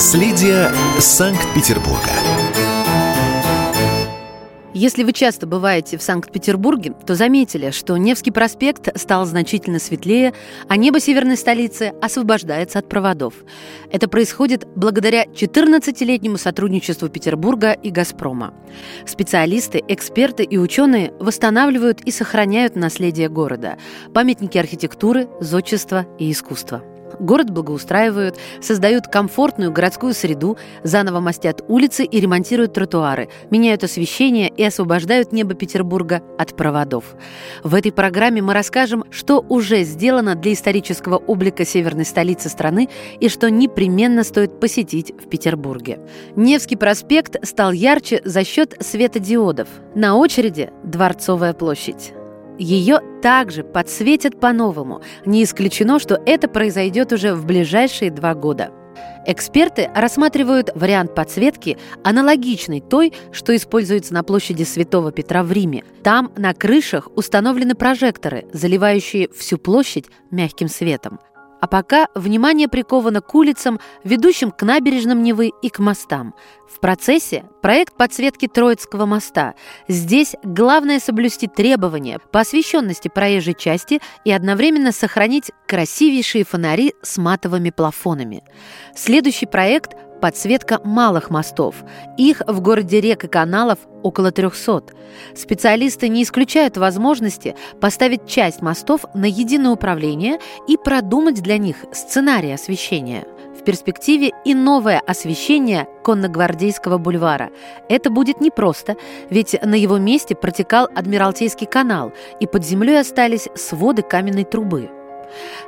Наследие Санкт-Петербурга. Если вы часто бываете в Санкт-Петербурге, то заметили, что Невский проспект стал значительно светлее, а небо северной столицы освобождается от проводов. Это происходит благодаря 14-летнему сотрудничеству Петербурга и «Газпрома». Специалисты, эксперты и ученые восстанавливают и сохраняют наследие города – памятники архитектуры, зодчества и искусства. Город благоустраивают, создают комфортную городскую среду, заново мастят улицы и ремонтируют тротуары, меняют освещение и освобождают небо Петербурга от проводов. В этой программе мы расскажем, что уже сделано для исторического облика северной столицы страны и что непременно стоит посетить в Петербурге. Невский проспект стал ярче за счет светодиодов. На очереди Дворцовая площадь. Ее также подсветят по-новому. Не исключено, что это произойдет уже в ближайшие два года. Эксперты рассматривают вариант подсветки, аналогичный той, что используется на площади Святого Петра в Риме. Там на крышах установлены прожекторы, заливающие всю площадь мягким светом. А пока внимание приковано к улицам, ведущим к набережным Невы и к мостам. В процессе проект подсветки Троицкого моста. Здесь главное соблюсти требования по освещенности проезжей части и одновременно сохранить красивейшие фонари с матовыми плафонами. Следующий проект подсветка малых мостов. Их в городе рек и каналов около 300. Специалисты не исключают возможности поставить часть мостов на единое управление и продумать для них сценарий освещения. В перспективе и новое освещение Конногвардейского бульвара. Это будет непросто, ведь на его месте протекал Адмиралтейский канал, и под землей остались своды каменной трубы.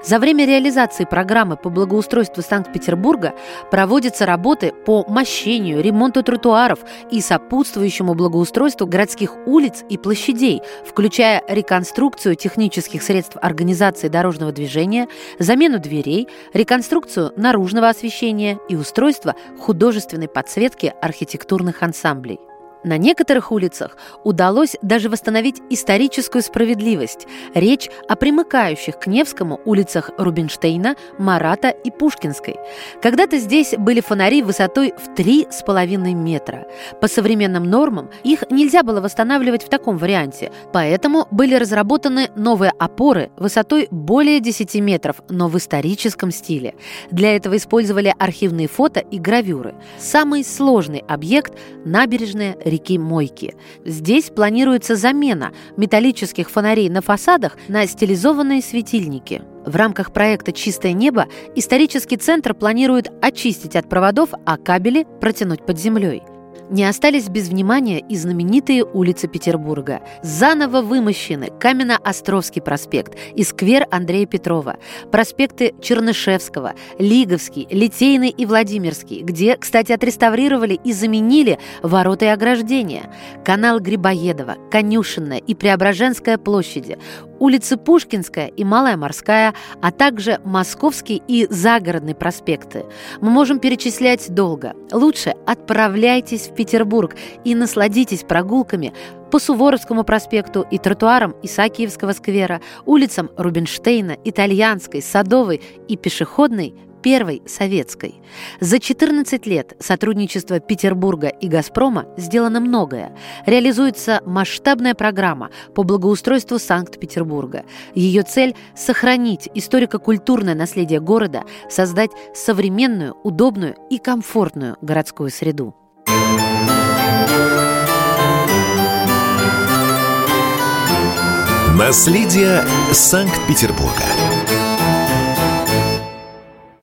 За время реализации программы по благоустройству Санкт-Петербурга проводятся работы по мощению, ремонту тротуаров и сопутствующему благоустройству городских улиц и площадей, включая реконструкцию технических средств организации дорожного движения, замену дверей, реконструкцию наружного освещения и устройство художественной подсветки архитектурных ансамблей. На некоторых улицах удалось даже восстановить историческую справедливость. Речь о примыкающих к Невскому улицах Рубинштейна, Марата и Пушкинской. Когда-то здесь были фонари высотой в 3,5 метра. По современным нормам их нельзя было восстанавливать в таком варианте, поэтому были разработаны новые опоры высотой более 10 метров, но в историческом стиле. Для этого использовали архивные фото и гравюры. Самый сложный объект – набережная реки Мойки. Здесь планируется замена металлических фонарей на фасадах на стилизованные светильники. В рамках проекта «Чистое небо» исторический центр планирует очистить от проводов, а кабели протянуть под землей не остались без внимания и знаменитые улицы Петербурга. Заново вымощены Каменно-Островский проспект и сквер Андрея Петрова, проспекты Чернышевского, Лиговский, Литейный и Владимирский, где, кстати, отреставрировали и заменили ворота и ограждения, канал Грибоедова, Конюшенная и Преображенская площади, улицы Пушкинская и Малая Морская, а также Московский и Загородный проспекты. Мы можем перечислять долго. Лучше отправляйтесь в Петербург и насладитесь прогулками по Суворовскому проспекту и тротуарам Исаакиевского сквера, улицам Рубинштейна, Итальянской, Садовой и пешеходной первой советской. За 14 лет сотрудничества Петербурга и «Газпрома» сделано многое. Реализуется масштабная программа по благоустройству Санкт-Петербурга. Ее цель – сохранить историко-культурное наследие города, создать современную, удобную и комфортную городскую среду. Наследие Санкт-Петербурга.